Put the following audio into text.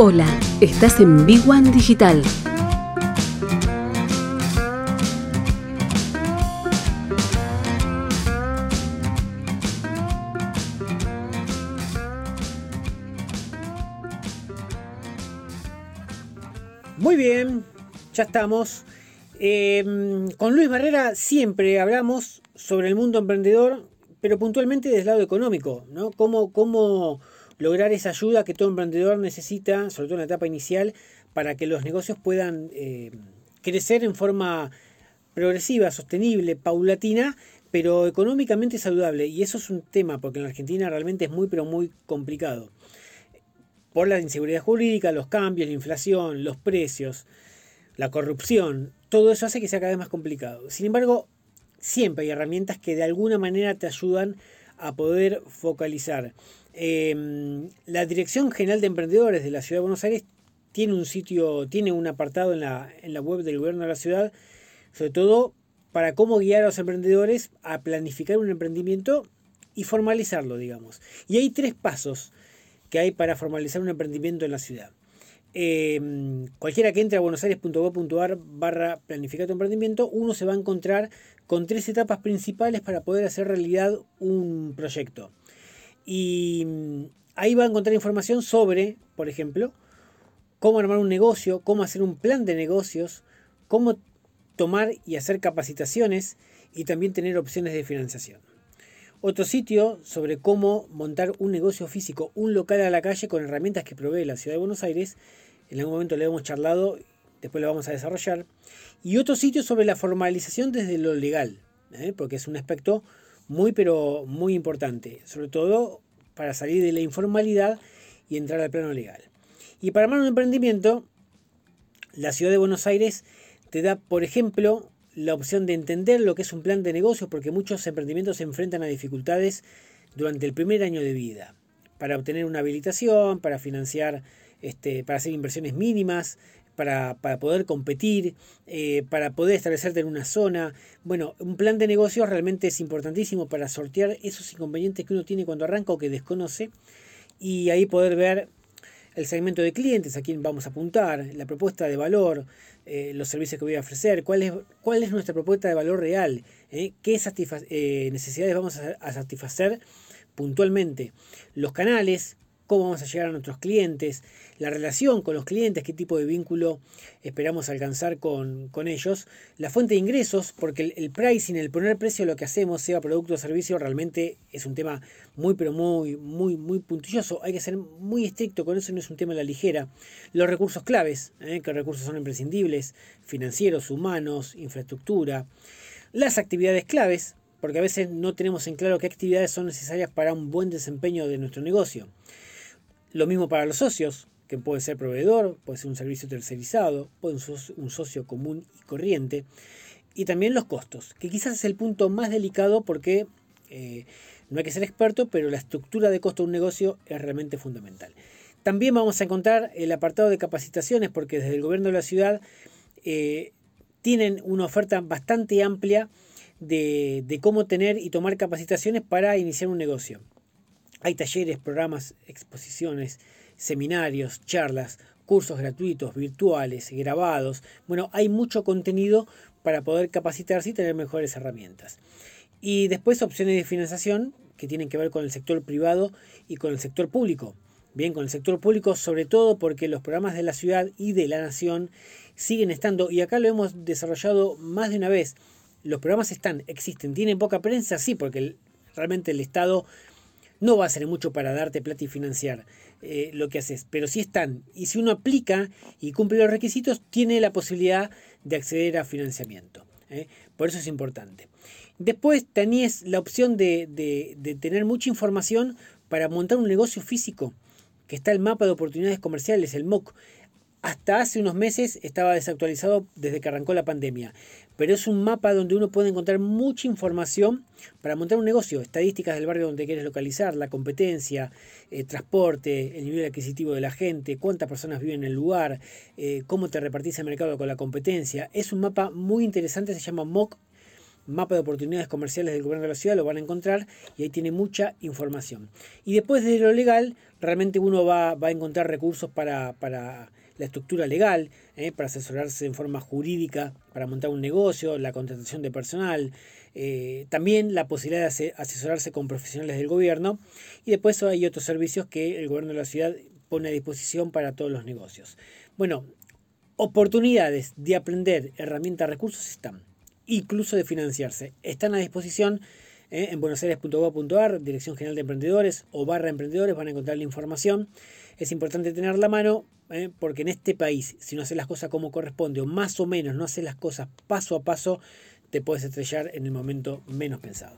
Hola, estás en Big One Digital. Muy bien, ya estamos. Em, con Luis Barrera siempre hablamos sobre el mundo emprendedor, pero puntualmente desde el lado económico, ¿no? Cómo, cómo lograr esa ayuda que todo emprendedor necesita, sobre todo en la etapa inicial, para que los negocios puedan eh, crecer en forma progresiva, sostenible, paulatina, pero económicamente saludable. Y eso es un tema, porque en Argentina realmente es muy, pero muy complicado. Por la inseguridad jurídica, los cambios, la inflación, los precios, la corrupción, todo eso hace que sea cada vez más complicado. Sin embargo, siempre hay herramientas que de alguna manera te ayudan a poder focalizar. Em, la Dirección General de Emprendedores de la Ciudad de Buenos Aires tiene un sitio, tiene un apartado en la, en la web del gobierno de la ciudad, sobre todo para cómo guiar a los emprendedores a planificar un emprendimiento y formalizarlo, digamos. Y hay tres pasos que hay para formalizar un emprendimiento en la ciudad. Em, cualquiera que entre a buenosaires.gov.ar barra planificar tu emprendimiento, uno se va a encontrar con tres etapas principales para poder hacer realidad un proyecto. Y mm, ahí va a encontrar información sobre, por ejemplo, cómo armar un negocio, cómo hacer un plan de negocios, cómo tomar y hacer capacitaciones y también tener opciones de financiación. Otro sitio sobre cómo montar un negocio físico, un local a la calle con herramientas que provee la Ciudad de Buenos Aires. En algún momento le hemos charlado, después lo vamos a desarrollar. Y otro sitio sobre la formalización desde lo legal, ¿eh? porque es un aspecto muy pero muy importante, sobre todo para salir de la informalidad y entrar al plano legal. Y para armar un emprendimiento, la ciudad de Buenos Aires te da, por ejemplo, la opción de entender lo que es un plan de negocio, porque muchos emprendimientos se enfrentan a dificultades durante el primer año de vida, para obtener una habilitación, para financiar, este, para hacer inversiones mínimas, para, poder competir, eh, para poder establecerte en una zona. Bueno, un plan de negocio realmente es importantísimo para sortear esos inconvenientes que uno tiene cuando arranca o que desconoce y ahí poder ver el segmento de clientes, a quién vamos a apuntar, la propuesta de valor, eh, los servicios que voy a ofrecer, cuál es, cuál es nuestra propuesta de valor real, eh, qué necesidades vamos a satisfacer puntualmente, los canales, cómo vamos a llegar a nuestros clientes, la relación con los clientes, qué tipo de vínculo esperamos alcanzar con, ellos, la fuente de ingresos, porque el, pricing, el poner precio a lo que hacemos, sea producto o servicio, realmente es un tema muy, pero muy, muy, muy puntilloso. Hay que ser muy estricto con eso, no es un tema a la ligera. Los recursos claves, ¿eh? qué recursos son imprescindibles, financieros, humanos, infraestructura. Las actividades claves, porque a veces no tenemos en claro qué actividades son necesarias para un buen desempeño de nuestro negocio. Lo mismo para los socios, que puede ser proveedor, puede ser un servicio tercerizado, puede ser un socio común y corriente. Y también los costos, que quizás es el punto más delicado porque eh, no hay que ser experto, pero la estructura de costo de un negocio es realmente fundamental. También vamos a encontrar el apartado de capacitaciones, porque desde el gobierno de la ciudad eh, tienen una oferta bastante amplia de, de cómo tener y tomar capacitaciones para iniciar un negocio. Hay talleres, programas, exposiciones, seminarios, charlas, cursos gratuitos, virtuales, grabados. Bueno, hay mucho contenido para poder capacitarse y tener mejores herramientas. Y después opciones de financiación que tienen que ver con el sector privado y con el sector público. Bien, con el sector público sobre todo porque los programas de la ciudad y de la nación siguen estando, y acá lo hemos desarrollado más de una vez, los programas están, existen, tienen poca prensa, sí, porque realmente el Estado no va a ser mucho para darte plata y financiar eh, lo que haces, pero si están. Y si uno aplica y cumple los requisitos, tiene la posibilidad de acceder a financiamiento. ¿eh? Por eso es importante. Después tenés la opción de, de tener mucha información para montar un negocio físico, que está el mapa de oportunidades comerciales, el MOC. Hasta hace unos meses estaba desactualizado desde que arrancó la pandemia pero es un mapa donde uno puede encontrar mucha información para montar un negocio, estadísticas del barrio donde quieres localizar, la competencia, eh, transporte, el nivel adquisitivo de la gente, cuántas personas viven en el lugar, eh, cómo te repartís el mercado con la competencia. Es un mapa muy interesante, se llama MOC mapa de oportunidades comerciales del gobierno de la ciudad, lo van a encontrar y ahí tiene mucha información. Y después de lo legal, realmente uno va, a encontrar recursos para, la estructura legal, ¿eh? para asesorarse en forma jurídica, para montar un negocio, la contratación de personal, eh, también la posibilidad de asesorarse con profesionales del gobierno y después hay otros servicios que el gobierno de la ciudad pone a disposición para todos los negocios. Bueno, oportunidades de aprender herramientas, recursos están, incluso de financiarse. Están a disposición ¿eh? en buenosaires.gov.ar, Dirección General de Emprendedores o barra emprendedores, van a encontrar la información. Es importante tener la mano ¿eh? porque en este país, si no haces las cosas como corresponde o más o menos no haces las cosas paso a paso, te puedes estrellar en el momento menos pensado.